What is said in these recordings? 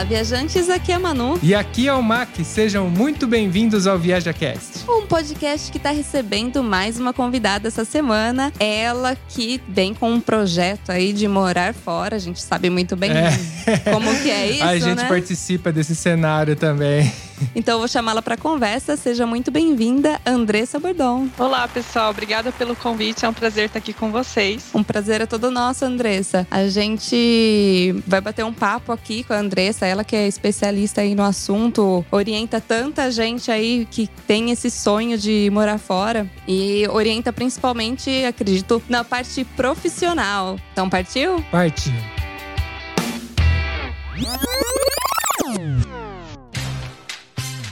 Olá, viajantes, aqui é a Manu. E aqui é o Mac, sejam muito bem-vindos ao ViajaCast. Um podcast que está recebendo mais uma convidada essa semana. Ela que vem com um projeto aí de morar fora. A gente sabe muito bem é. como que é isso, A gente né? participa desse cenário também. Então eu vou chamá-la para conversa. Seja muito bem-vinda, Andressa Bordon. Olá, pessoal. Obrigada pelo convite. É um prazer estar aqui com vocês. Um prazer é todo nosso, Andressa. A gente vai bater um papo aqui com a Andressa, ela que é especialista aí no assunto, orienta tanta gente aí que tem esse sonho de morar fora e orienta principalmente, acredito, na parte profissional. Então partiu? Partiu.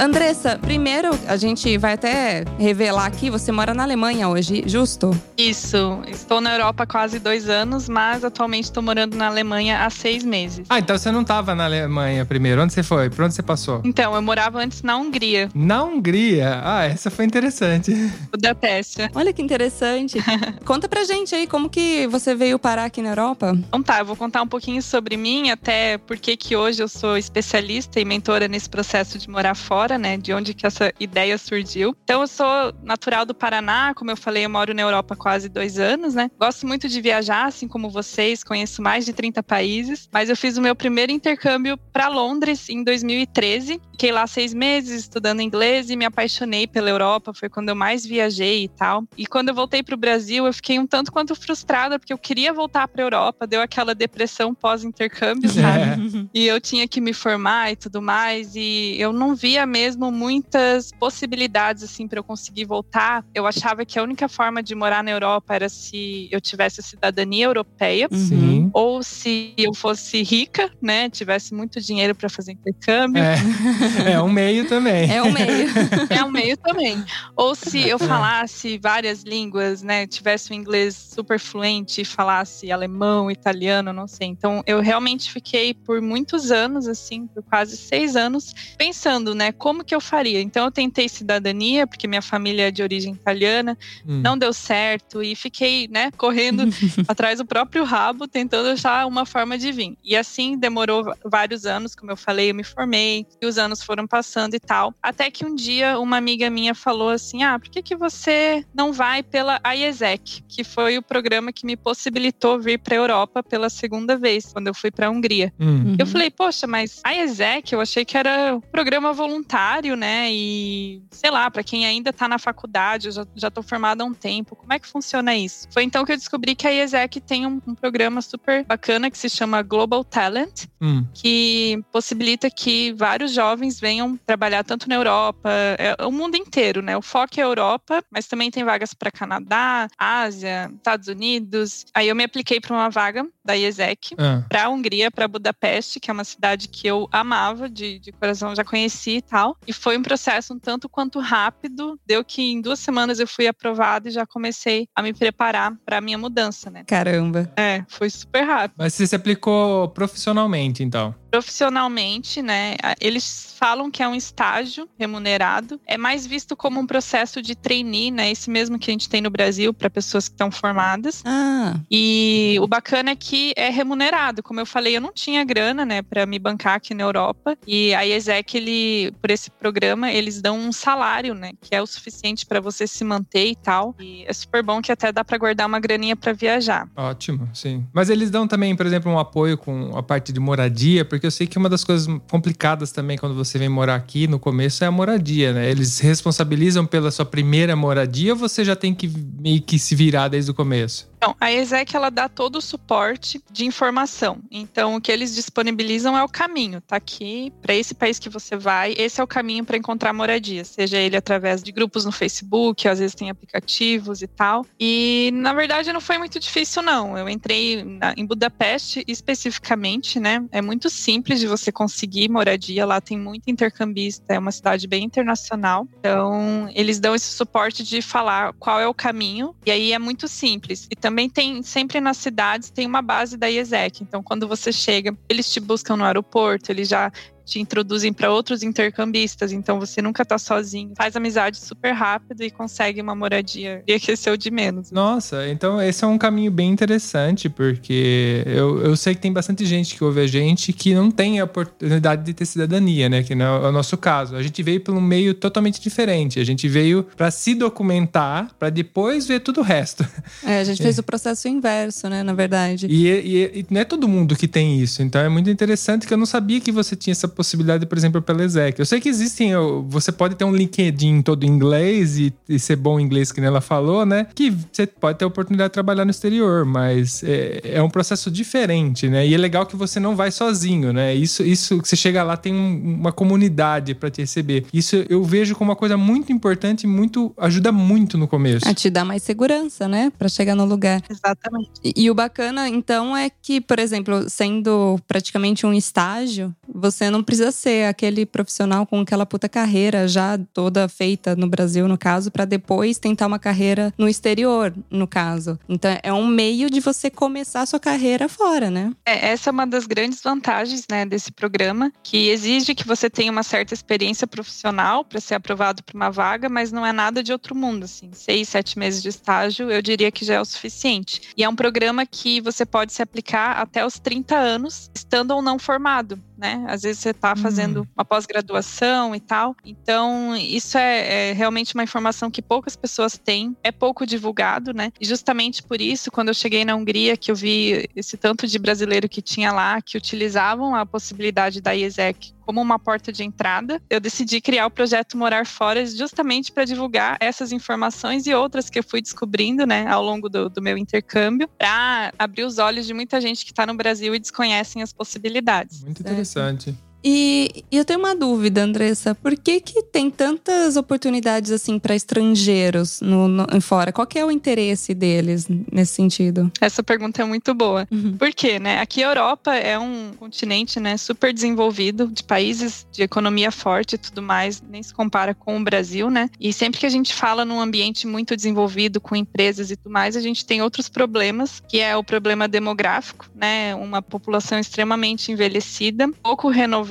Andressa, primeiro a gente vai até revelar aqui, você mora na Alemanha hoje, justo? Isso. Estou na Europa há quase dois anos, mas atualmente estou morando na Alemanha há seis meses. Ah, então você não estava na Alemanha primeiro. Onde você foi? Por onde você passou? Então, eu morava antes na Hungria. Na Hungria? Ah, essa foi interessante. Budapeste. Olha que interessante. Conta pra gente aí como que você veio parar aqui na Europa. Então tá, eu vou contar um pouquinho sobre mim, até porque que hoje eu sou especialista e mentora nesse processo de morar fora né? De onde que essa ideia surgiu. Então, eu sou natural do Paraná, como eu falei, eu moro na Europa há quase dois anos, né? Gosto muito de viajar, assim como vocês, conheço mais de 30 países, mas eu fiz o meu primeiro intercâmbio para Londres em 2013. Fiquei lá seis meses estudando inglês e me apaixonei pela Europa, foi quando eu mais viajei e tal. E quando eu voltei para o Brasil, eu fiquei um tanto quanto frustrada, porque eu queria voltar para a Europa, deu aquela depressão pós-intercâmbio, sabe? É. E eu tinha que me formar e tudo mais, e eu não via mesmo mesmo muitas possibilidades assim para eu conseguir voltar. Eu achava que a única forma de morar na Europa era se eu tivesse a cidadania europeia, Sim. ou se eu fosse rica, né, tivesse muito dinheiro para fazer intercâmbio. É. é um meio também. É um meio. é um meio também. Ou se eu falasse várias línguas, né, tivesse um inglês super fluente, falasse alemão, italiano, não sei. Então eu realmente fiquei por muitos anos, assim, por quase seis anos, pensando, né, como que eu faria? Então eu tentei cidadania, porque minha família é de origem italiana, hum. não deu certo e fiquei, né, correndo atrás do próprio rabo, tentando achar uma forma de vir. E assim demorou vários anos, como eu falei, eu me formei, e os anos foram passando e tal. Até que um dia uma amiga minha falou assim: "Ah, por que que você não vai pela IESEC, que foi o programa que me possibilitou vir para a Europa pela segunda vez, quando eu fui para a Hungria?" Uhum. Eu falei: "Poxa, mas a IESEC, eu achei que era um programa voluntário né? E sei lá, para quem ainda tá na faculdade, eu já, tô formada há um tempo, como é que funciona isso? Foi então que eu descobri que a IESEC tem um, um programa super bacana que se chama Global Talent, hum. que possibilita que vários jovens venham trabalhar tanto na Europa, é, o mundo inteiro, né? O foco é a Europa, mas também tem vagas para Canadá, Ásia, Estados Unidos. Aí eu me apliquei para uma vaga da IESEC ah. para a Hungria, para Budapeste, que é uma cidade que eu amava de, de coração, já conheci e tal tal. E foi um processo um tanto quanto rápido. Deu que em duas semanas eu fui aprovada e já comecei a me preparar para a minha mudança, né? Caramba. É, foi super rápido. Mas você se aplicou profissionalmente, então? Profissionalmente, né? Eles falam que é um estágio remunerado. É mais visto como um processo de trainee, né? Esse mesmo que a gente tem no Brasil para pessoas que estão formadas. Ah. E o bacana é que é remunerado. Como eu falei, eu não tinha grana, né, para me bancar aqui na Europa. E a ESEC, ele, por esse programa, eles dão um salário, né, que é o suficiente para você se manter e tal. E é super bom que até dá para guardar uma graninha para viajar. Ótimo, sim. Mas eles dão também, por exemplo, um apoio com a parte de moradia, porque eu sei que uma das coisas complicadas também quando você vem morar aqui no começo é a moradia, né? Eles responsabilizam pela sua primeira moradia ou você já tem que meio que se virar desde o começo? Então, a ESEC ela dá todo o suporte de informação. Então, o que eles disponibilizam é o caminho. Tá aqui para esse país que você vai, esse é o caminho para encontrar moradia, seja ele através de grupos no Facebook, às vezes tem aplicativos e tal. E na verdade não foi muito difícil não. Eu entrei na, em Budapeste especificamente, né? É muito simples de você conseguir moradia. Lá tem muito intercambista, é uma cidade bem internacional. Então, eles dão esse suporte de falar qual é o caminho. E aí é muito simples. E também tem, sempre nas cidades, tem uma base da IESEC. Então, quando você chega, eles te buscam no aeroporto, eles já te introduzem para outros intercambistas, então você nunca tá sozinho. Faz amizade super rápido e consegue uma moradia e aqueceu de menos. Nossa, então esse é um caminho bem interessante, porque eu, eu sei que tem bastante gente que ouve a gente que não tem a oportunidade de ter cidadania, né? Que não é o nosso caso. A gente veio por um meio totalmente diferente. A gente veio para se documentar, para depois ver tudo o resto. É, a gente fez é. o processo inverso, né? Na verdade. E, e, e não é todo mundo que tem isso. Então é muito interessante que eu não sabia que você tinha essa possibilidade, por exemplo, pela Exec. Eu sei que existem, você pode ter um LinkedIn todo em inglês e, e ser bom em inglês, que ela falou, né? Que você pode ter a oportunidade de trabalhar no exterior, mas é, é, um processo diferente, né? E é legal que você não vai sozinho, né? Isso, isso que você chega lá, tem um, uma comunidade para te receber. Isso eu vejo como uma coisa muito importante e muito ajuda muito no começo. A te dar mais segurança, né? Para chegar no lugar. Exatamente. E, e o bacana, então, é que, por exemplo, sendo praticamente um estágio, você não precisa ser aquele profissional com aquela puta carreira já toda feita no Brasil, no caso, para depois tentar uma carreira no exterior, no caso. Então é um meio de você começar a sua carreira fora, né? É, essa é uma das grandes vantagens, né, desse programa, que exige que você tenha uma certa experiência profissional para ser aprovado para uma vaga, mas não é nada de outro mundo, assim. Seis, sete meses de estágio, eu diria que já é o suficiente. E é um programa que você pode se aplicar até os 30 anos, estando ou não formado né? Às vezes você está fazendo hum. uma pós-graduação e tal. Então, isso é, é, realmente uma informação que poucas pessoas têm, é pouco divulgado, né? E justamente por isso, quando eu cheguei na Hungria, que eu vi esse tanto de brasileiro que tinha lá, que utilizavam a possibilidade da IESEC como uma porta de entrada, eu decidi criar o projeto Morar Fora justamente para divulgar essas informações e outras que eu fui descobrindo, né, ao longo do, do meu intercâmbio, para abrir os olhos de muita gente que está no Brasil e desconhecem as possibilidades. Muito interessante. E, e, eu tenho uma dúvida, Andressa. Por que, que tem tantas oportunidades assim para estrangeiros no, no, fora? Qual é o interesse deles nesse sentido? Essa pergunta é muito boa. Uhum. Por quê, né? Aqui a Europa é um continente, né, super desenvolvido, de países de economia forte e tudo mais, nem se compara com o Brasil, né? E sempre que a gente fala num ambiente muito desenvolvido, com empresas e tudo mais, a gente tem outros problemas, que é o problema demográfico, né? Uma população extremamente envelhecida, pouco renovada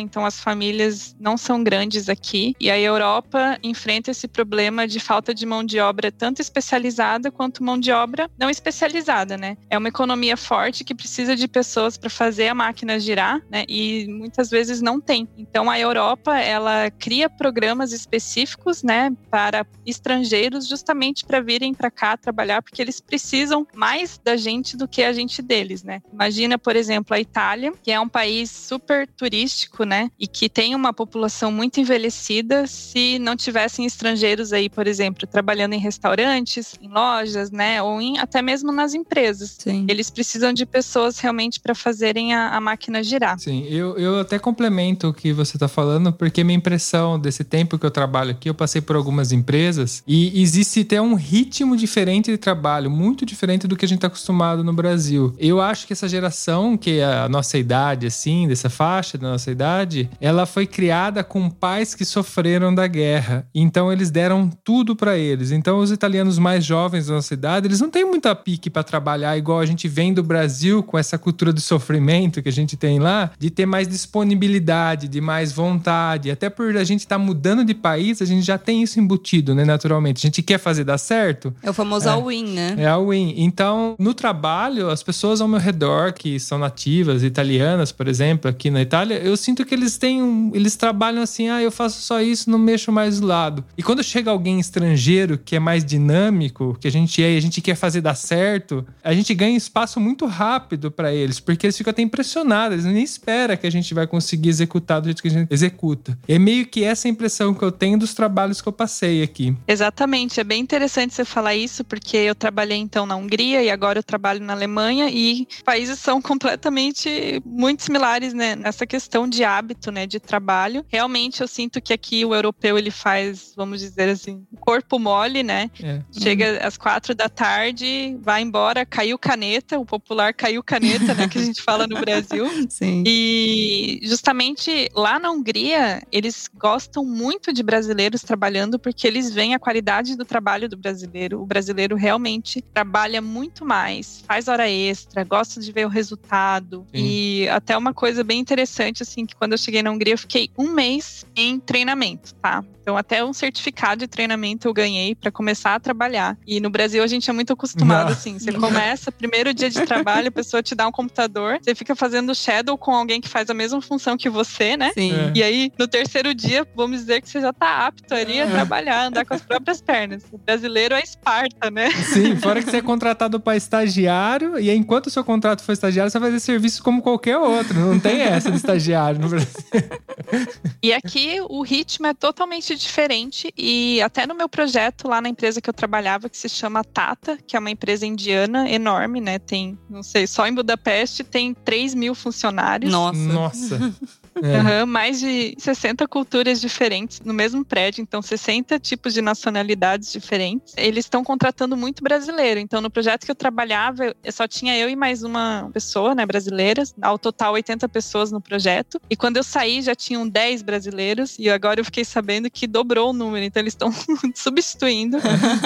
então as famílias não são grandes aqui. E a Europa enfrenta esse problema de falta de mão de obra tanto especializada quanto mão de obra não especializada, né? É uma economia forte que precisa de pessoas para fazer a máquina girar, né? E muitas vezes não tem. Então a Europa, ela cria programas específicos, né, para estrangeiros justamente para virem para cá trabalhar, porque eles precisam mais da gente do que a gente deles, né? Imagina, por exemplo, a Itália, que é um país super turístico turístico, né? E que tem uma população muito envelhecida, se não tivessem estrangeiros aí, por exemplo, trabalhando em restaurantes, em lojas, né? Ou em, até mesmo nas empresas. Sim. Eles precisam de pessoas realmente para fazerem a, a, máquina girar. Sim, eu, eu até complemento o que você está falando, porque minha impressão desse tempo que eu trabalho aqui, eu passei por algumas empresas e existe até um ritmo diferente de trabalho, muito diferente do que a gente está acostumado no Brasil. Eu acho que essa geração, que é a nossa idade, assim, dessa faixa, nossa idade, ela foi criada com pais que sofreram da guerra. Então eles deram tudo para eles. Então os italianos mais jovens da nossa idade, eles não têm muita pique para trabalhar igual a gente vem do Brasil com essa cultura do sofrimento que a gente tem lá, de ter mais disponibilidade, de mais vontade. Até por a gente estar tá mudando de país, a gente já tem isso embutido, né, naturalmente. A gente quer fazer dar certo. É o famoso É. all-in, né? É a win. Então, no trabalho, as pessoas ao meu redor que são nativas, italianas, por exemplo, aqui na Itália, eu sinto que eles têm um, eles trabalham assim, ah, eu faço só isso, não mexo mais do lado. E quando chega alguém estrangeiro que é mais dinâmico, que a gente é e a gente quer fazer dar certo, a gente ganha espaço muito rápido para eles, porque eles ficam até impressionados, eles nem esperam que a gente vai conseguir executar do jeito que a gente executa. É meio que essa impressão que eu tenho dos trabalhos que eu passei aqui. Exatamente, é bem interessante você falar isso, porque eu trabalhei então na Hungria e agora eu trabalho na Alemanha e países são completamente muito similares né, nessa questão de hábito, né, de trabalho. Realmente eu sinto que aqui o europeu ele faz, vamos dizer assim, corpo mole, né? É. Chega às quatro da tarde, vai embora, caiu caneta, o popular caiu caneta, né, que a gente fala no Brasil. Sim. E justamente lá na Hungria, eles gostam muito de brasileiros trabalhando porque eles veem a qualidade do trabalho do brasileiro. O brasileiro realmente trabalha muito mais, faz hora extra, gosta de ver o resultado. Sim. E até uma coisa bem interessante, assim, que quando eu cheguei na Hungria, eu fiquei um mês em treinamento, tá? Então, até um certificado de treinamento eu ganhei para começar a trabalhar. E no Brasil, a gente é muito acostumado, Não. assim. Você começa, primeiro dia de trabalho, a pessoa te dá um computador, você fica fazendo shadow com alguém que faz a mesma função que você, né? Sim. É. E aí, no terceiro dia, vamos dizer que você já tá apto ali a trabalhar, andar com as próprias pernas. O brasileiro é Esparta, né? Sim, fora que você é contratado para estagiário, e aí, enquanto o seu contrato for estagiário, você vai fazer serviço como qualquer outro. Não tem essa de estagiário no Brasil. E aqui o ritmo é totalmente diferente. E até no meu projeto lá na empresa que eu trabalhava, que se chama Tata, que é uma empresa indiana enorme, né? Tem, não sei, só em Budapeste tem 3 mil funcionários. Nossa. Nossa. É. Aham, mais de 60 culturas diferentes no mesmo prédio, então 60 tipos de nacionalidades diferentes. Eles estão contratando muito brasileiro. Então, no projeto que eu trabalhava, eu- só tinha eu e mais uma pessoa, né, brasileira. Ao total, 80 pessoas no projeto. E quando eu saí, já tinham 10 brasileiros. E agora eu fiquei sabendo que dobrou o número. Então, eles estão substituindo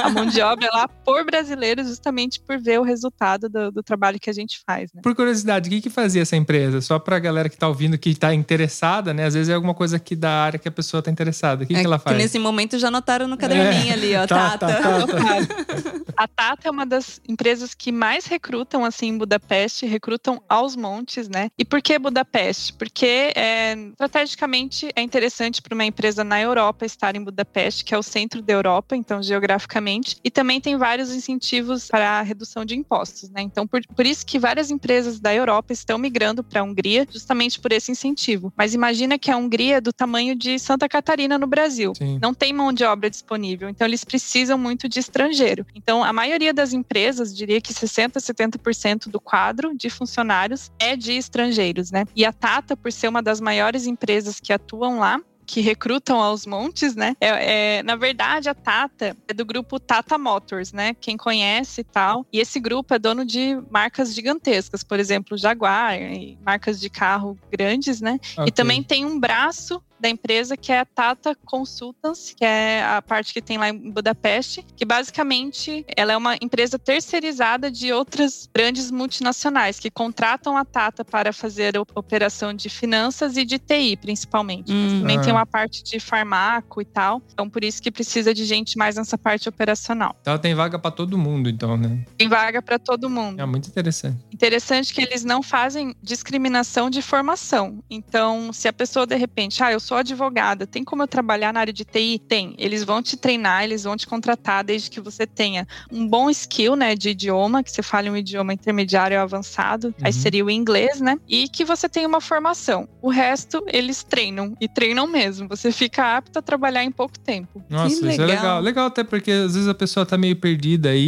a mão de obra lá por brasileiros, justamente por ver o resultado do, do trabalho que a gente faz, né? Por curiosidade, o que, que fazia essa empresa? Só pra galera que tá ouvindo, que tá interessada, né? Às vezes é alguma coisa aqui da área que a pessoa tá interessada. O que, É que ela faz? nesse momento já notaram no caderninho ali, ó, Tá, Tata. tá, tá, tá. A Tata é uma das empresas que mais recrutam assim em Budapeste, recrutam aos montes, né? E por que Budapeste? Porque é, estrategicamente é interessante para uma empresa na Europa estar em Budapeste, que é o centro da Europa, então geograficamente, e também tem vários incentivos para a redução de impostos, né? Então por, por isso que várias empresas da Europa estão migrando para a Hungria, justamente por esse incentivo. Mas imagina que a Hungria é do tamanho de Santa Catarina no Brasil Sim. não tem mão de obra disponível, então eles precisam muito de estrangeiro. Então, a maioria das empresas, diria que 60, 70% do quadro de funcionários é de estrangeiros, né? E a Tata, por ser uma das maiores empresas que atuam lá, que recrutam aos montes, né? É, é- na verdade, a Tata é do grupo Tata Motors, né? Quem conhece e tal. E esse grupo é dono de marcas gigantescas, por exemplo, Jaguar, e marcas de carro grandes, né? Ok. E também tem um braço da empresa que é a Tata Consultants, que é a parte que tem lá em Budapeste, que basicamente ela é uma empresa terceirizada de outras grandes multinacionais que contratam a Tata para fazer a operação de finanças e de TI, principalmente. Mas Hum. também Ah. tem uma parte de farmaco e tal. Então, por isso que precisa de gente mais nessa parte operacional. Então tem vaga pra todo mundo, então, né? Tem vaga para todo mundo. É muito interessante. Interessante que eles não fazem discriminação de formação. Então, se a pessoa de repente, ah, eu sou advogada, tem como eu trabalhar na área de TI? Tem. Eles vão te treinar, eles vão te contratar desde que você tenha um bom skill, né, de idioma, que você fale um idioma intermediário ou avançado, aí Uhum. seria o inglês, né? E que você tenha uma formação. O resto eles treinam e treinam mesmo. Você fica apto a trabalhar em pouco tempo. Nossa, isso é legal. legal. Legal até porque às vezes a pessoa tá meio perdida aí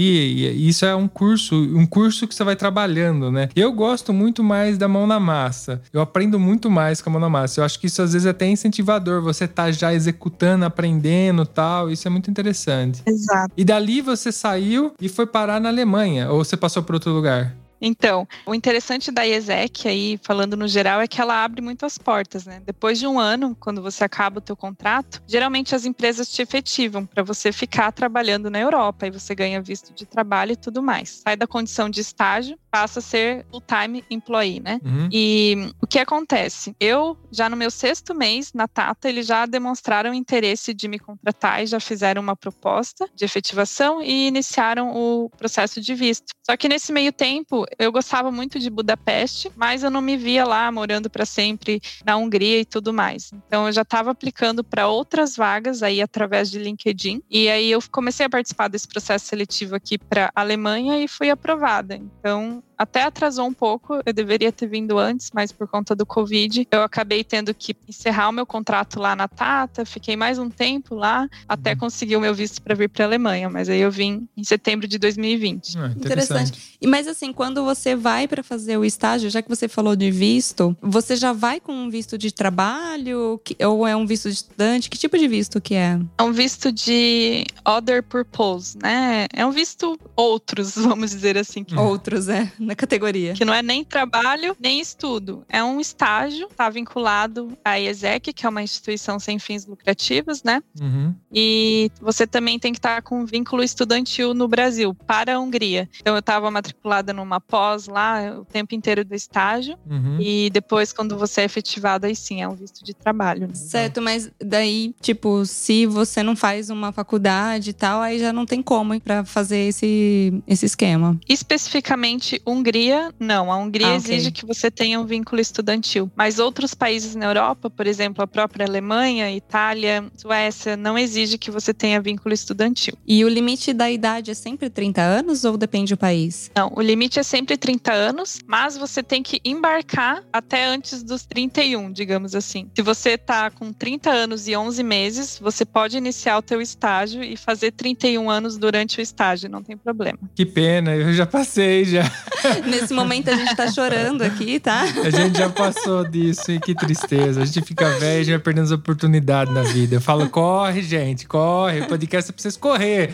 e isso é um curso, um curso que você vai trabalhando, né? Eu gosto muito mais da mão na massa. Eu aprendo muito mais com a mão na massa. Eu acho que isso às vezes é até incentivador. Você tá já executando, aprendendo tal. Isso é muito interessante. Exato. E dali você saiu e foi parar na Alemanha? Ou você passou por outro lugar? Então, o interessante da IESEC aí, falando no geral, é que ela abre muitas portas, né? Depois de um ano, quando você acaba o teu contrato, geralmente as empresas te efetivam para você ficar trabalhando na Europa e você ganha visto de trabalho e tudo mais. Sai da condição de estágio, passa a ser full-time employee, né? Uhum. E o que acontece? Eu, já no meu sexto mês na Tata, eles já demonstraram interesse de me contratar e já fizeram uma proposta de efetivação e iniciaram o processo de visto. Só que nesse meio tempo, eu gostava muito de Budapeste, mas eu não me via lá morando para sempre na Hungria e tudo mais. Então eu já estava aplicando para outras vagas aí através de LinkedIn. E aí eu comecei a participar desse processo seletivo aqui para Alemanha e fui aprovada. Então até atrasou um pouco, eu deveria ter vindo antes, mas por conta do Covid, eu acabei tendo que encerrar o meu contrato lá na Tata, fiquei mais um tempo lá, até Uhum. conseguir o meu visto para vir para Alemanha, mas aí eu vim em setembro de 2020. Ah, interessante. E mas assim, quando você vai para fazer o estágio, já que você falou de visto, você já vai com um visto de trabalho que- ou é um visto de estudante? Que tipo de visto que é? É um visto de other purpose, né? É um visto outros, vamos dizer assim, que, Outros, é, na categoria. que não é nem trabalho, nem estudo. É um estágio, está vinculado à IESEC, que é uma instituição sem fins lucrativos, né? Uhum. E você também tem que estar com vínculo estudantil no Brasil, para a Hungria. Então eu estava matriculada numa pós lá o tempo inteiro do estágio. Uhum. E depois, quando você é efetivado, aí sim, é um visto de trabalho. né? Certo, mas daí, tipo, se você não faz uma faculdade e tal, aí já não tem como pra fazer esse, esse esquema. Especificamente Hungria, não. A Hungria Ah, exige que você tenha um vínculo estudantil. Mas outros países na Europa, por exemplo, a própria Alemanha, Itália, Suécia, não exige que você tenha vínculo estudantil. E o limite da idade é sempre 30 anos ou depende do país? Não, o limite é sempre 30 anos, mas você tem que embarcar até antes dos 31, digamos assim. Se você tá com 30 anos e 11 meses, você pode iniciar o teu estágio e fazer 31 anos durante o estágio, não tem problema. Que pena, eu já passei já. Nesse momento a gente tá chorando aqui, tá? A gente já passou disso e que tristeza. A gente fica velho e já vai perdendo as oportunidades na vida. Eu falo, corre, gente, corre. O podcast é pra vocês correr.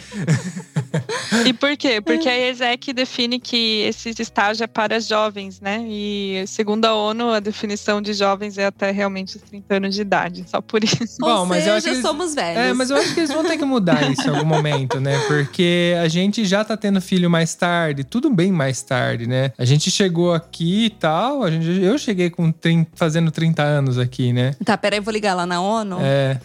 E por quê? Porque a ESEC define que esse estágio é para jovens, né? E segundo a ONU, a definição de jovens é até realmente os 30 anos de idade. Só por isso. Bom, ou mas eu seja, acho que eles- somos velhos. É, mas eu acho que eles vão ter que mudar isso em algum momento, né? Porque a gente já tá tendo filho mais tarde, tudo bem mais tarde, né? A gente chegou aqui e tal, a gente, eu cheguei com 30, fazendo 30 anos aqui, né? Tá, peraí, eu vou ligar lá na ONU. É.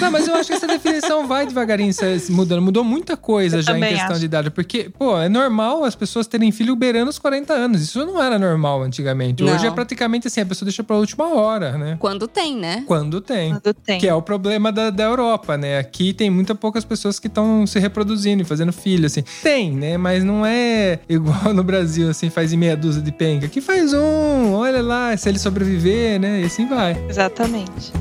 Não, mas eu acho que essa definição vai devagarinho mudando. Mudou muita coisa Eu já em questão acho. de idade. Porque, pô, é normal as pessoas terem filho beirando os 40 anos. Isso não era normal antigamente. Hoje Não. é praticamente assim, a pessoa deixa pra última hora, né? Quando tem, né? Quando tem. Quando tem. Que é o problema da, da Europa, né? Aqui tem muita poucas pessoas que estão se reproduzindo e fazendo filho, assim. Tem, né? Mas não é igual no Brasil, assim, faz em meia dúzia de penca. Aqui faz um, olha lá, se ele sobreviver, né? E assim vai. Exatamente.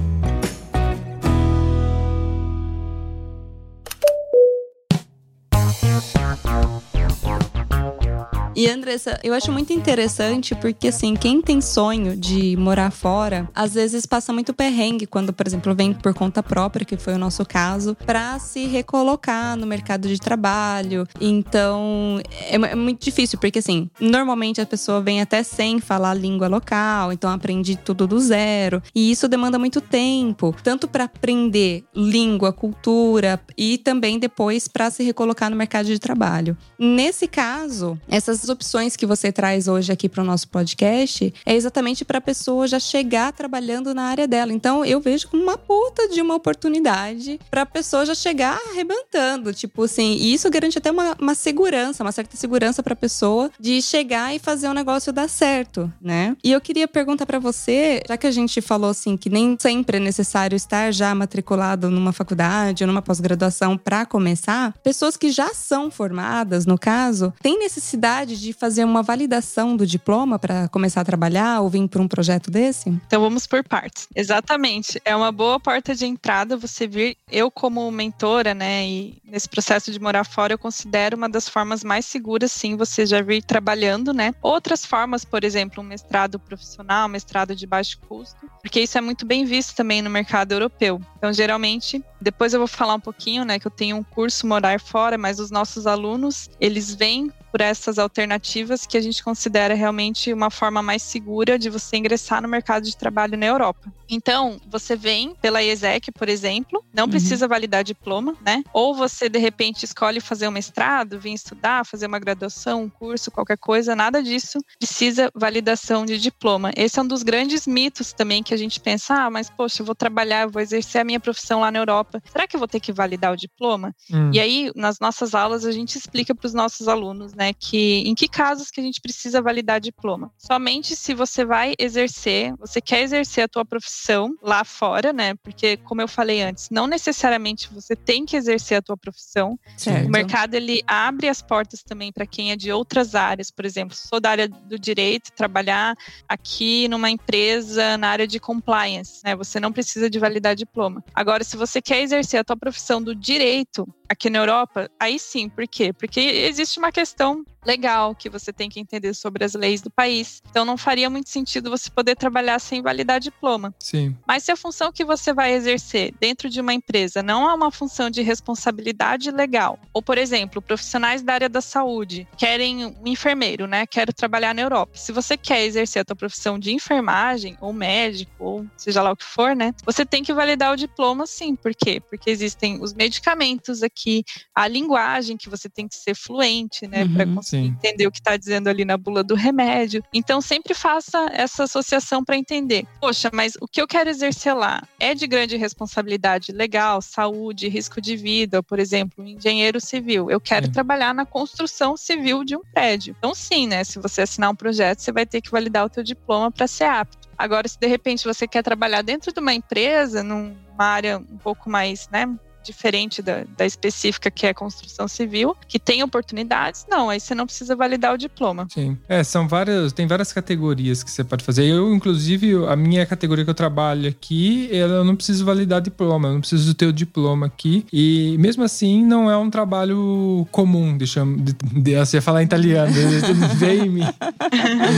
E Andressa, eu acho muito interessante porque, assim, quem tem sonho de morar fora, às vezes passa muito perrengue quando, por exemplo, vem por conta própria, que foi o nosso caso, pra se recolocar no mercado de trabalho. Então, é, é muito difícil, porque, assim, normalmente a pessoa vem até sem falar a língua local, então aprende tudo do zero. E isso demanda muito tempo, tanto pra aprender língua, cultura e também depois pra se recolocar no mercado de trabalho. Nesse caso, essas opções que você traz hoje aqui para o nosso podcast é exatamente para a pessoa já chegar trabalhando na área dela. Então, eu vejo como uma puta de uma oportunidade para a pessoa já chegar arrebentando. Tipo assim, e isso garante até uma, uma segurança, uma certa segurança para a pessoa de chegar e fazer o negócio dar certo, né? E eu queria perguntar para você, já que a gente falou assim que nem sempre é necessário estar já matriculado numa faculdade ou numa pós-graduação para começar, pessoas que já são formadas, no caso, têm necessidade de fazer uma validação do diploma para começar a trabalhar ou vir para um projeto desse? Então vamos por partes. Exatamente. É uma boa porta de entrada você vir. Eu, como mentora, né, e nesse processo de morar fora, eu considero uma das formas mais seguras, sim, você já vir trabalhando, né? Outras formas, por exemplo, um mestrado profissional, um mestrado de baixo custo, porque isso é muito bem visto também no mercado europeu. Então, geralmente, depois eu vou falar um pouquinho, né, que eu tenho um curso Morar Fora, mas os nossos alunos, eles vêm por essas alternativas que a gente considera realmente uma forma mais segura de você ingressar no mercado de trabalho na Europa. Então, você vem pela ESEC, por exemplo, não uhum. precisa validar diploma, né? Ou você, de repente, escolhe fazer um mestrado, vir estudar, fazer uma graduação, um curso, qualquer coisa, nada disso precisa validação de diploma. Esse é um dos grandes mitos também que a gente pensa, ah, mas poxa, eu vou trabalhar, eu vou exercer a minha profissão lá na Europa. Será que eu vou ter que validar o diploma? Hum. E aí, nas nossas aulas, a gente explica para os nossos alunos, né, que em que casos que a gente precisa validar diploma. Somente se você vai exercer, você quer exercer a tua profissão lá fora, né? Porque, como eu falei antes, não necessariamente você tem que exercer a tua profissão. Certo. O mercado ele abre as portas também para quem é de outras áreas, por exemplo, sou da área do direito, trabalhar aqui numa empresa na área de compliance, né? Você não precisa de validar diploma. Agora, se você quer exercer a tua profissão do direito aqui na Europa, aí sim, por quê? Porque existe uma questão film legal que você tem que entender sobre as leis do país. Então não faria muito sentido você poder trabalhar sem validar diploma. Sim. Mas se a função que você vai exercer dentro de uma empresa não é uma função de responsabilidade legal, ou por exemplo, profissionais da área da saúde querem um enfermeiro, né? Quero trabalhar na Europa. Se você quer exercer a tua profissão de enfermagem ou médico ou seja lá o que for, né? Você tem que validar o diploma sim. Por quê? Porque existem os medicamentos aqui, a linguagem que você tem que ser fluente, né, uhum, para conseguir Sim. entender o que está dizendo ali na bula do remédio. Então, sempre faça essa associação para entender. Poxa, mas o que eu quero exercer lá é de grande responsabilidade legal, saúde, risco de vida, por exemplo, um engenheiro civil. Eu quero trabalhar na construção civil de um prédio. Então, sim, né? Se você assinar um projeto, você vai ter que validar o teu diploma para ser apto. Agora, se de repente você quer trabalhar dentro de uma empresa, numa área um pouco mais, né, diferente da, da específica que é construção civil, que tem oportunidades, não, aí você não precisa validar o diploma. Sim. É, são várias, tem várias categorias que você pode fazer. Eu, inclusive, a minha categoria que eu trabalho aqui, eu não preciso validar diploma, eu não preciso ter o diploma aqui. E mesmo assim, não é um trabalho comum, deixa eu, de, ia falar italiano, veio.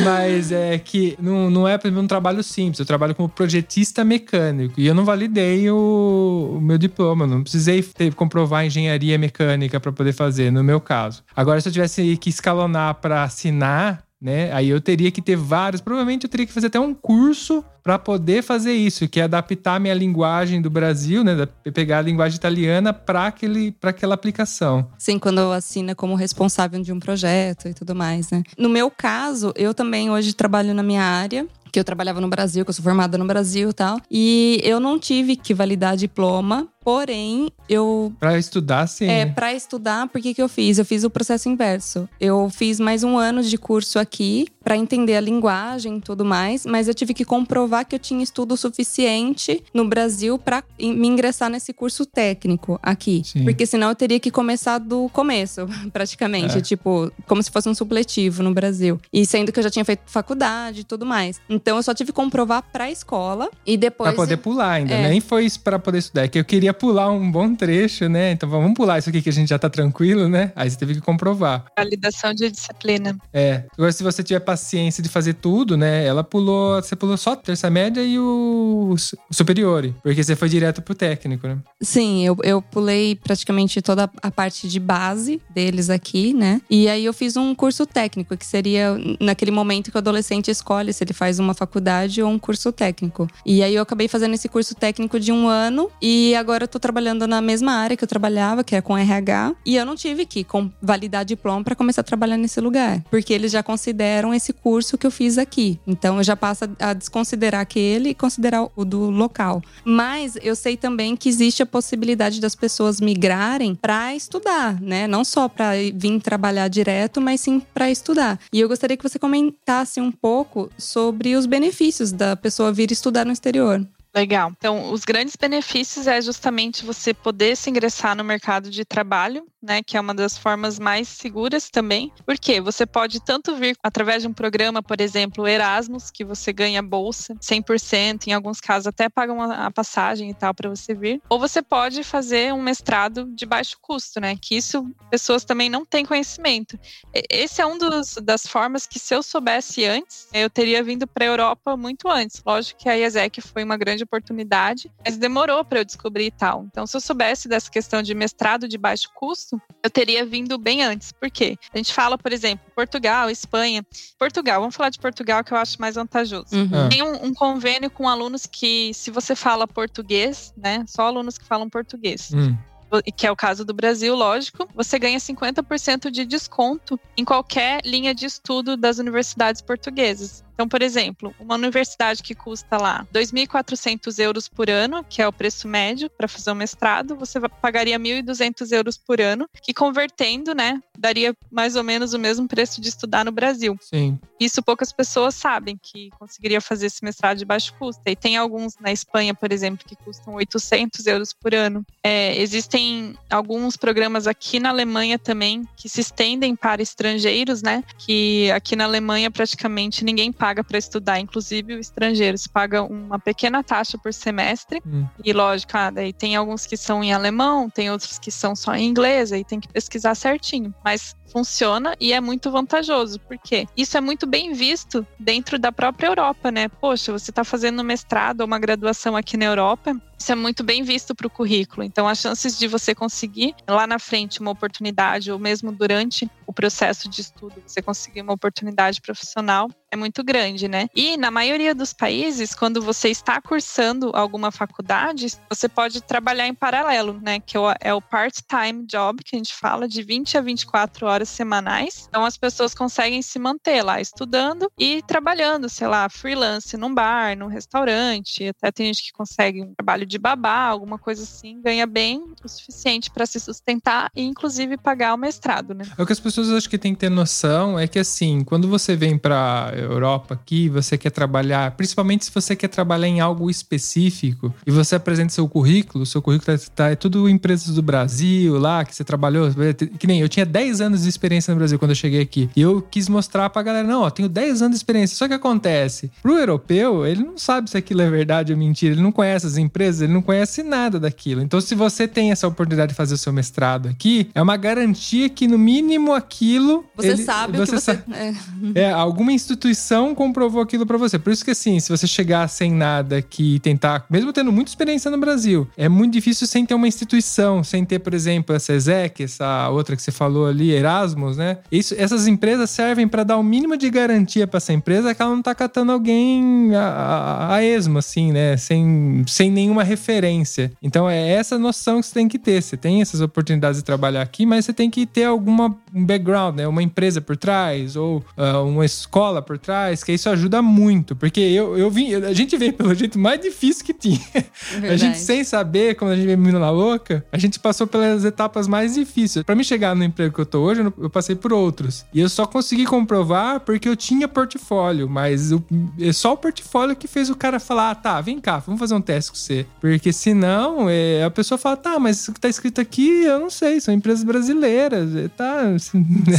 Mas é que não, não é, um trabalho simples. Eu trabalho como projetista mecânico e eu não validei o, o meu diploma, não preciso precisei ter, comprovar engenharia mecânica para poder fazer, no meu caso. Agora, se eu tivesse que escalonar para assinar, né? Aí eu teria que ter vários. Provavelmente eu teria que fazer até um curso para poder fazer isso, que é adaptar minha linguagem do Brasil, né? Pegar a linguagem italiana para aquela aplicação. Sim, quando assina como responsável de um projeto e tudo mais, né? No meu caso, eu também hoje trabalho na minha área que eu trabalhava no Brasil, que eu sou formada no Brasil e tal. E eu não tive que validar diploma Porém, eu. Para estudar, sim. É, para estudar, por que, que eu fiz? Eu fiz o processo inverso. Eu fiz mais um ano de curso aqui para entender a linguagem e tudo mais, mas eu tive que comprovar que eu tinha estudo suficiente no Brasil para me ingressar nesse curso técnico aqui. Sim. Porque senão eu teria que começar do começo, praticamente. É. Tipo, como se fosse um supletivo no Brasil. E sendo que eu já tinha feito faculdade e tudo mais. Então eu só tive que comprovar pra escola e depois. Pra poder pular ainda, é. nem foi isso pra poder estudar. É que eu queria pular um bom trecho, né? Então vamos pular isso aqui que a gente já tá tranquilo, né? Aí você teve que comprovar. Validação de disciplina. É. Agora, se você tiver paciência de fazer tudo, né? Ela pulou, você pulou só a terça média e o, o superior, porque você foi direto pro técnico, né? Sim, eu, eu pulei praticamente toda a parte de base deles aqui, né? E aí eu fiz um curso técnico, que seria naquele momento que o adolescente escolhe se ele faz uma faculdade ou um curso técnico. E aí eu acabei fazendo esse curso técnico de um ano e agora eu tô trabalhando na mesma área que eu trabalhava, que é com RH, e eu não tive que validar diploma para começar a trabalhar nesse lugar, porque eles já consideram esse curso que eu fiz aqui. Então eu já passo a desconsiderar aquele e considerar o do local. Mas eu sei também que existe a possibilidade das pessoas migrarem para estudar, né? Não só para vir trabalhar direto, mas sim para estudar. E eu gostaria que você comentasse um pouco sobre os benefícios da pessoa vir estudar no exterior. Legal. Então, os grandes benefícios é justamente você poder se ingressar no mercado de trabalho, né, que é uma das formas mais seguras também. Porque você pode tanto vir através de um programa, por exemplo, Erasmus, que você ganha bolsa 100%, em alguns casos até pagam a passagem e tal para você vir, ou você pode fazer um mestrado de baixo custo, né, que isso pessoas também não têm conhecimento. Esse é um dos, das formas que se eu soubesse antes, eu teria vindo para a Europa muito antes. Lógico que a IESEC foi uma grande oportunidade, mas demorou para eu descobrir e tal. Então, se eu soubesse dessa questão de mestrado de baixo custo, eu teria vindo bem antes. Por quê? A gente fala, por exemplo, Portugal, Espanha. Portugal, vamos falar de Portugal que eu acho mais vantajoso. Uhum. Tem um, um convênio com alunos que, se você fala português, né, só alunos que falam português. Hum. que é o caso do Brasil, lógico, você ganha 50% de desconto em qualquer linha de estudo das universidades portuguesas. Então, por exemplo, uma universidade que custa lá 2.400 euros por ano, que é o preço médio para fazer um mestrado, você pagaria 1.200 euros por ano, que convertendo, né, daria mais ou menos o mesmo preço de estudar no Brasil. Sim. Isso poucas pessoas sabem que conseguiria fazer esse mestrado de baixo custo. E tem alguns na Espanha, por exemplo, que custam 800 euros por ano. É, existem alguns programas aqui na Alemanha também que se estendem para estrangeiros, né? Que aqui na Alemanha praticamente ninguém paga para estudar, inclusive o estrangeiro. Se paga uma pequena taxa por semestre. Hum. E lógico, ah, daí tem alguns que são em alemão, tem outros que são só em inglês, aí tem que pesquisar certinho. Mas funciona e é muito vantajoso, porque isso é muito bem visto dentro da própria Europa, né? Poxa, você está fazendo um mestrado ou uma graduação aqui na Europa, isso é muito bem visto para o currículo. Então, as chances de você conseguir lá na frente uma oportunidade, ou mesmo durante o processo de estudo, você conseguir uma oportunidade profissional é muito grande, né? E na maioria dos países, quando você está cursando alguma faculdade, você pode trabalhar em paralelo, né? Que é o- é part-time job que a gente fala, de 20 a 24 horas semanais. Então as pessoas conseguem se manter lá estudando e trabalhando, sei lá, freelance num bar, num restaurante. Até tem gente que consegue um trabalho de babá, alguma coisa assim, ganha bem o suficiente para se sustentar e inclusive pagar o mestrado, né? É O que as pessoas acho que têm que ter noção é que assim, quando você vem pra Europa aqui, você quer trabalhar, principalmente se você quer trabalhar em algo específico e você apresenta seu currículo, seu currículo tá, tá- é tudo empresas do Brasil lá, que você trabalhou, que nem eu tinha 10 anos de experiência no Brasil quando eu cheguei aqui. E eu quis mostrar pra galera, não, ó, tenho 10 anos de experiência. Só que acontece, pro europeu, ele não sabe se aquilo é verdade ou mentira, ele não conhece as empresas, ele não conhece nada daquilo. Então, se você tem essa oportunidade de fazer o seu mestrado aqui, é uma garantia que no mínimo aquilo Você ele- sabe o que você. sa- é. é, alguma instituição comprovou aquilo pra você. Por isso que assim, se você chegar sem nada aqui e tentar, mesmo tendo muita experiência no Brasil, é muito difícil sem ter uma instituição, sem ter, por exemplo, essa ESEC, essa outra que você falou ali, Erasmus, né? Isso, essas empresas servem pra dar o mínimo de garantia pra essa empresa que ela não tá catando alguém a, a, a esmo, assim, né? Sem, sem nenhuma referência. Então é essa noção que você tem que ter. Você tem essas oportunidades de trabalhar aqui, mas você tem que ter alguma um background, né? Uma empresa por trás ou ah, uma escola por trás, que isso ajuda muito. Porque eu, eu vim, a gente veio pelo jeito mais difícil que tinha. A Verdade. gente, sem saber, quando a gente veio menino na louca, a gente passou pelas etapas mais difíceis. Pra mim chegar no emprego que eu tô hoje, eu passei por outros. E eu só consegui comprovar porque eu tinha portfólio, mas é só o portfólio que fez o cara falar: ah, tá, vem cá, vamos fazer um teste com você. Porque senão, é, a pessoa fala: tá, mas isso que tá escrito aqui, eu não sei, são empresas brasileiras. é, Tá.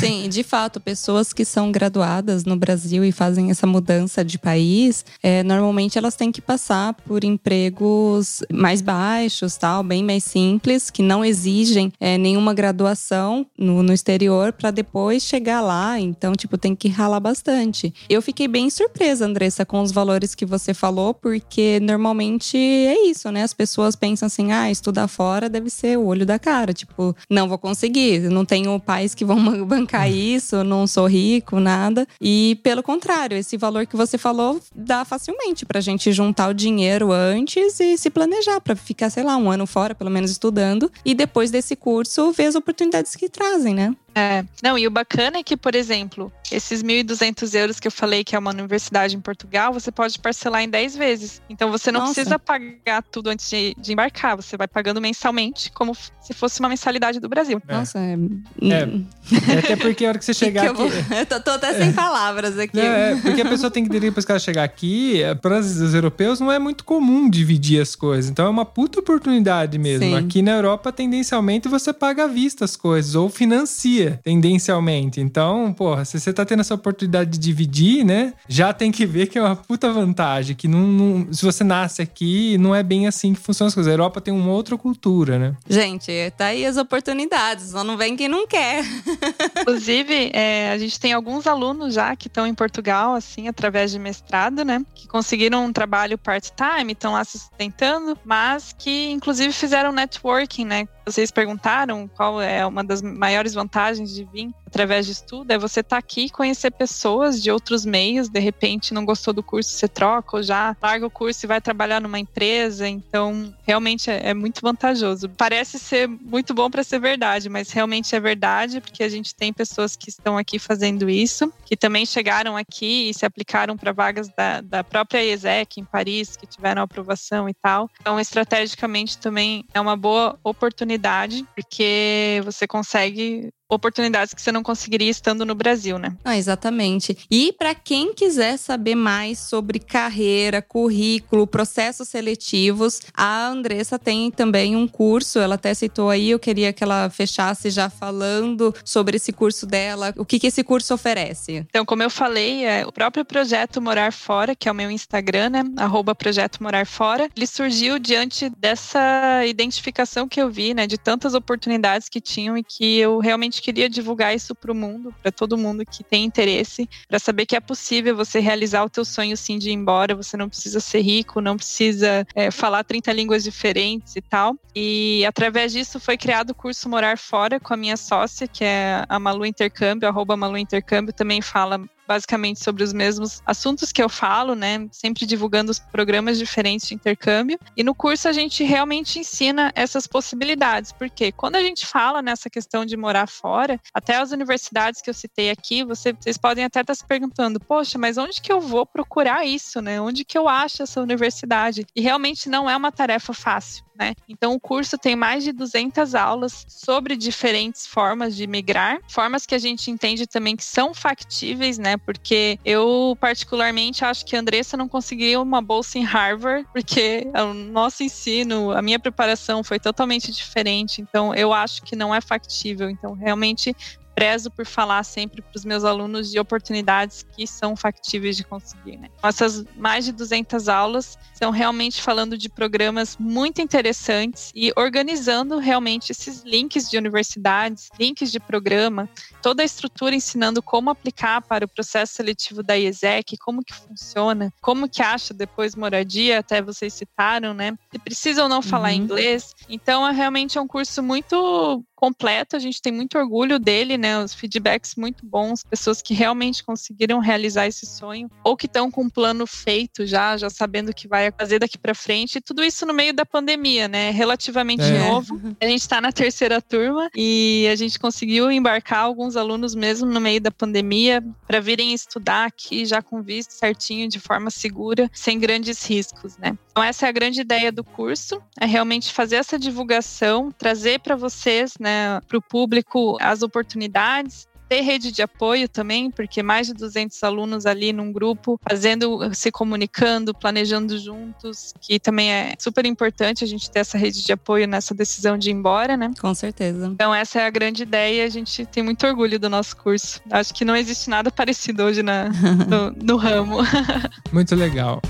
Sim, de fato, pessoas que são graduadas no Brasil e fazem essa mudança de país, é, normalmente elas têm que passar por empregos mais baixos, tal, bem mais simples, que não exigem é, nenhuma graduação no, no exterior para depois chegar lá. Então, tipo, tem que ralar bastante. Eu fiquei bem surpresa, Andressa, com os valores que você falou, porque normalmente é isso, né? As pessoas pensam assim, ah, estudar fora deve ser o olho da cara. Tipo, não vou conseguir, não tenho pais que vão bancar isso, não sou rico, nada. E pelo contrário, esse valor que você falou dá facilmente pra gente juntar o dinheiro antes e se planejar pra ficar, sei lá, um ano fora, pelo menos estudando, e depois desse curso ver as oportunidades que trazem, né? É, não, e o bacana é que, por exemplo, esses 1.200 euros que eu falei que é uma universidade em Portugal, você pode parcelar em 10 vezes. Então você não Nossa. precisa pagar tudo antes de, de embarcar, você vai pagando mensalmente, como se fosse uma mensalidade do Brasil. É. Nossa, é. É. É até porque a hora que você chegar que eu, aqui. vou... eu tô, tô até sem palavras aqui. Não, é, porque a pessoa tem que depois que ela chegar aqui, é, para os europeus não é muito comum dividir as coisas. Então é uma puta oportunidade mesmo. Sim. Aqui na Europa, tendencialmente, você paga à vista as coisas, ou financia. Dia, tendencialmente. Então, porra, se você tá tendo essa oportunidade de dividir, né? Já tem que ver que é uma puta vantagem. Que não, não se você nasce aqui, não é bem assim que funciona as coisas. A Europa tem uma outra cultura, né? Gente, tá aí as oportunidades. Só não vem quem não quer. Inclusive, é, a gente tem alguns alunos já que estão em Portugal, assim, através de mestrado, né? Que conseguiram um trabalho part-time, estão lá se sustentando, mas que, inclusive, fizeram networking, né? Vocês perguntaram qual é uma das maiores vantagens de vir através de estudo é você estar tá aqui conhecer pessoas de outros meios, de repente não gostou do curso, você troca ou já larga o curso e vai trabalhar numa empresa, então realmente é, é muito vantajoso. Parece ser muito bom para ser verdade, mas realmente é verdade, porque a gente tem pessoas que estão aqui fazendo isso, que também chegaram aqui e se aplicaram para vagas da, da própria ESEC em Paris, que tiveram aprovação e tal. Então, estrategicamente também é uma boa oportunidade, porque você consegue oportunidades que você não conseguiria estando no Brasil, né? Ah, exatamente. E para quem quiser saber mais sobre carreira, currículo, processos seletivos, a Andressa tem também um curso, ela até citou aí, eu queria que ela fechasse já falando sobre esse curso dela, o que, que esse curso oferece. Então, como eu falei, é, o próprio projeto Morar Fora, que é o meu Instagram, né? Arroba Projeto Morar Fora, ele surgiu diante dessa identificação que eu vi, né? De tantas oportunidades que tinham e que eu realmente queria divulgar isso para o mundo, para todo mundo que tem interesse, para saber que é possível você realizar o teu sonho sim de ir embora, você não precisa ser rico, não precisa é, falar 30 línguas diferentes e tal. E através disso foi criado o curso Morar Fora com a minha sócia, que é a Malu Intercâmbio, arroba Malu Intercâmbio, também fala basicamente sobre os mesmos assuntos que eu falo, né? Sempre divulgando os programas diferentes de intercâmbio. E no curso a gente realmente ensina essas possibilidades, porque quando a gente fala nessa questão de morar fora, até as universidades que eu citei aqui, você, vocês podem até estar se perguntando, poxa, mas onde que eu vou procurar isso, né? Onde que eu acho essa universidade? E realmente não é uma tarefa fácil né? Então o curso tem mais de 200 aulas sobre diferentes formas de migrar, formas que a gente entende também que são factíveis, né? Porque eu particularmente acho que a Andressa não conseguiu uma bolsa em Harvard, porque o nosso ensino, a minha preparação foi totalmente diferente. Então eu acho que não é factível. Então realmente prezo por falar sempre para os meus alunos de oportunidades que são factíveis de conseguir. Né? Essas mais de 200 aulas são realmente falando de programas muito interessantes e organizando realmente esses links de universidades, links de programa, toda a estrutura ensinando como aplicar para o processo seletivo da IESEC, como que funciona, como que acha depois moradia, até vocês citaram, né? Se precisa ou não falar uhum. inglês. Então, é realmente um curso muito completo, a gente tem muito orgulho dele, né? Os feedbacks muito bons, pessoas que realmente conseguiram realizar esse sonho ou que estão com um plano feito já, já sabendo o que vai fazer daqui para frente. E tudo isso no meio da pandemia, né? Relativamente é. novo. A gente está na terceira turma e a gente conseguiu embarcar alguns alunos mesmo no meio da pandemia para virem estudar aqui já com visto certinho, de forma segura, sem grandes riscos, né? Então essa é a grande ideia do curso, é realmente fazer essa divulgação, trazer para vocês, né, para o público as oportunidades, ter rede de apoio também, porque mais de 200 alunos ali num grupo, fazendo, se comunicando, planejando juntos, que também é super importante a gente ter essa rede de apoio nessa decisão de ir embora, né? Com certeza. Então essa é a grande ideia, a gente tem muito orgulho do nosso curso. Acho que não existe nada parecido hoje na, no, no ramo. Muito legal.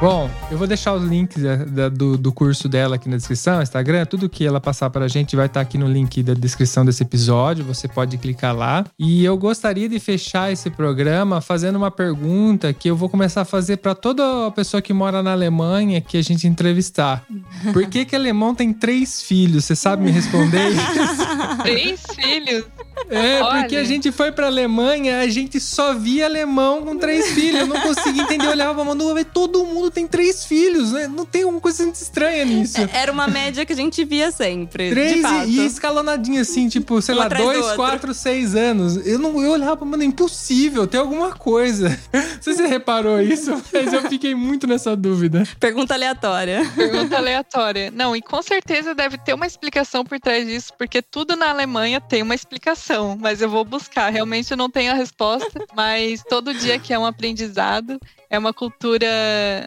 Bom, eu vou deixar os links da, do, do, curso dela aqui na descrição, Instagram, tudo que ela passar pra gente vai estar tá aqui no link da descrição desse episódio, você pode clicar lá. E eu gostaria de fechar esse programa fazendo uma pergunta que eu vou começar a fazer para toda pessoa que mora na Alemanha que a gente entrevistar. Por que que alemão tem três filhos? Você sabe me responder isso? três filhos? É, Olha. porque a gente foi pra Alemanha, a gente só via alemão com três filhos. Eu não conseguia entender. Eu olhava pra Manu, todo mundo tem três filhos, né? Não tem alguma coisa estranha nisso. É, era uma média que a gente via sempre. Três e, e escalonadinho assim, tipo, sei um lá, dois, quatro, seis anos. Eu, não, eu olhava pra Manu, é impossível, tem alguma coisa. Não sei se você reparou isso, mas eu fiquei muito nessa dúvida. Pergunta aleatória. Pergunta aleatória. Não, e com certeza deve ter uma explicação por trás disso, porque tudo na Alemanha tem uma explicação mas eu vou buscar. Realmente eu não tenho a resposta, mas todo dia que é um aprendizado, É uma cultura,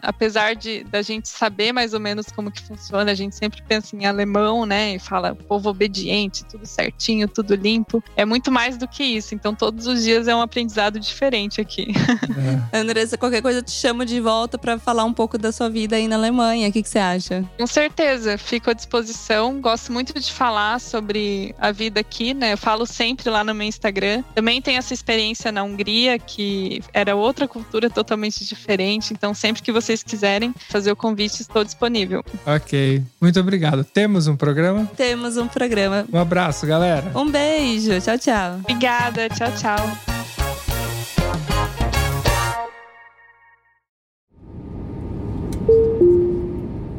apesar de da gente saber mais ou menos como que funciona, a gente sempre pensa em alemão, né? E fala povo obediente, tudo certinho, tudo limpo. É muito mais do que isso. Então todos os dias é um aprendizado diferente aqui. É. Andressa, qualquer coisa eu te chamo de volta para falar um pouco da sua vida aí na Alemanha. O que, que você acha? Com certeza, fico à disposição. Gosto muito de falar sobre a vida aqui, né? Eu falo sempre lá no meu Instagram. Também tenho essa experiência na Hungria, que era outra cultura totalmente diferente. Então, sempre que vocês quiserem fazer o convite, estou disponível. Ok. Muito obrigado. Temos um programa? Temos um programa. Um abraço, galera. Um beijo. Tchau, tchau. Obrigada. Tchau, tchau.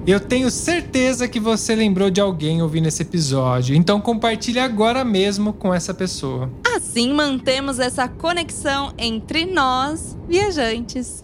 Eu tenho certeza que você lembrou de alguém ouvindo esse episódio, então compartilhe agora mesmo com essa pessoa. Assim mantemos essa conexão entre nós, viajantes.